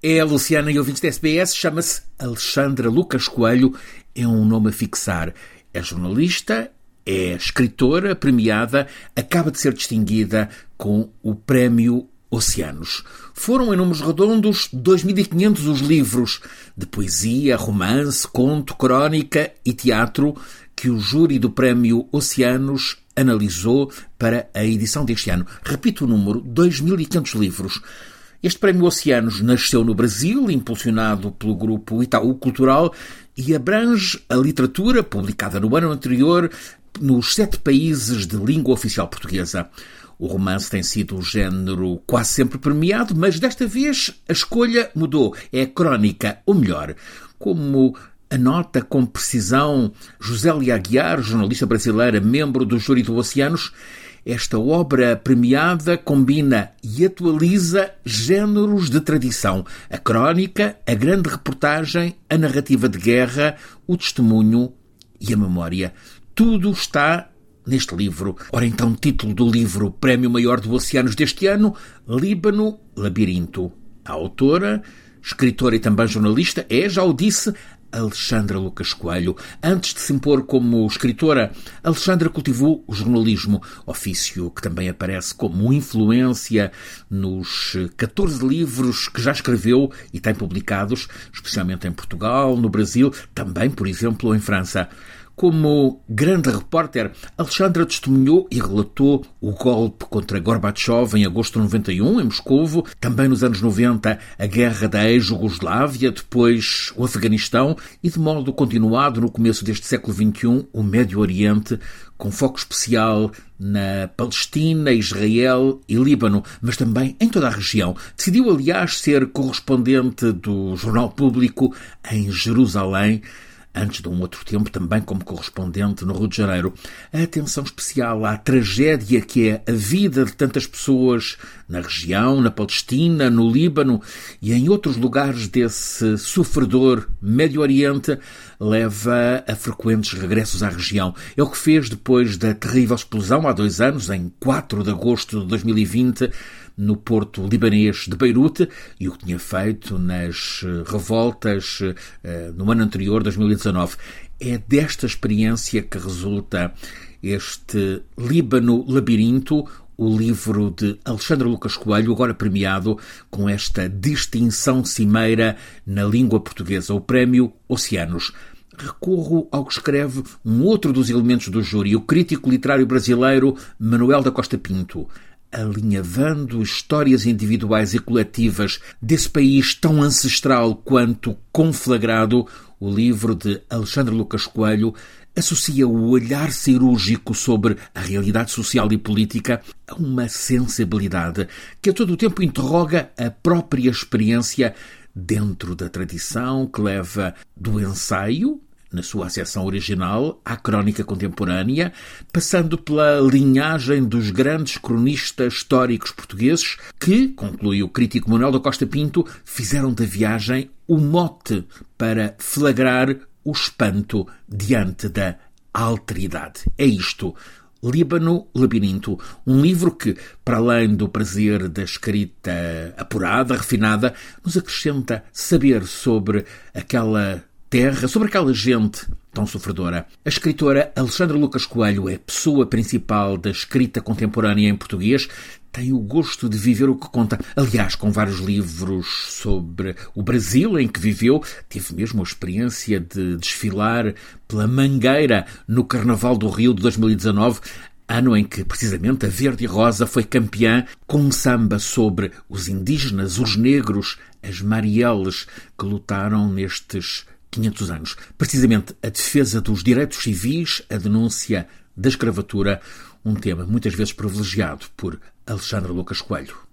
É a Luciana e ouvintes da SBS, chama-se Alexandra Lucas Coelho, é um nome a fixar. É jornalista, é escritora premiada, acaba de ser distinguida com o Prémio Oceanos. Foram, em números redondos, 2.500 os livros de poesia, romance, conto, crónica e teatro que o júri do Prémio Oceanos analisou para a edição deste ano. Repito o número: 2.500 livros. Este Prémio Oceanos nasceu no Brasil, impulsionado pelo grupo Itaú Cultural, e abrange a literatura publicada no ano anterior nos sete países de língua oficial portuguesa. O romance tem sido um género quase sempre premiado, mas desta vez a escolha mudou. É a crónica, ou melhor, como anota com precisão José Aguiar, jornalista brasileira, membro do Júri do Oceanos, esta obra premiada combina e atualiza géneros de tradição: a crónica, a grande reportagem, a narrativa de guerra, o testemunho e a memória. Tudo está neste livro. Ora, então, título do livro Prémio Maior do Oceanos deste ano: Líbano, Labirinto. A autora, escritora e também jornalista, é, já o disse, Alexandra Lucas Coelho. Antes de se impor como escritora, Alexandra cultivou o jornalismo, ofício que também aparece como influência nos 14 livros que já escreveu e tem publicados, especialmente em Portugal, no Brasil, também, por exemplo, em França. Como grande repórter, Alexandra testemunhou e relatou o golpe contra Gorbachev em agosto de 91, em Moscovo, também nos anos 90 a guerra da ex-Jugoslávia, depois o Afeganistão e, de modo continuado, no começo deste século XXI, o Médio Oriente, com foco especial na Palestina, Israel e Líbano, mas também em toda a região. Decidiu, aliás, ser correspondente do Jornal Público em Jerusalém, antes de um outro tempo também como correspondente no Rio de Janeiro. A atenção especial à tragédia que é a vida de tantas pessoas na região, na Palestina, no Líbano e em outros lugares desse sofredor Médio Oriente leva a frequentes regressos à região. É o que fez depois da terrível explosão há dois anos, em 4 de agosto de 2020, no porto libanês de Beirute e o que tinha feito nas revoltas eh, no ano anterior, 2019. É desta experiência que resulta este Líbano Labirinto, o livro de Alexandre Lucas Coelho, agora premiado com esta distinção cimeira na língua portuguesa, o Prémio Oceanos. Recorro ao que escreve um outro dos elementos do júri, o crítico literário brasileiro Manuel da Costa Pinto alinhavando histórias individuais e coletivas desse país tão ancestral quanto conflagrado, o livro de Alexandre Lucas Coelho associa o olhar cirúrgico sobre a realidade social e política a uma sensibilidade que a todo o tempo interroga a própria experiência dentro da tradição que leva do ensaio na sua acessão original, à crónica contemporânea, passando pela linhagem dos grandes cronistas históricos portugueses que, conclui o crítico Manuel da Costa Pinto, fizeram da viagem o mote para flagrar o espanto diante da alteridade. É isto. Líbano Labirinto, um livro que, para além do prazer da escrita apurada, refinada, nos acrescenta saber sobre aquela terra, sobre aquela gente tão sofredora. A escritora Alexandra Lucas Coelho é pessoa principal da escrita contemporânea em português. Tem o gosto de viver o que conta. Aliás, com vários livros sobre o Brasil em que viveu, teve mesmo a experiência de desfilar pela Mangueira no Carnaval do Rio de 2019 ano em que, precisamente, a Verde Rosa foi campeã com um samba sobre os indígenas, os negros, as Marielles, que lutaram nestes 500 anos. Precisamente a defesa dos direitos civis, a denúncia da escravatura, um tema muitas vezes privilegiado por Alexandre Lucas Coelho.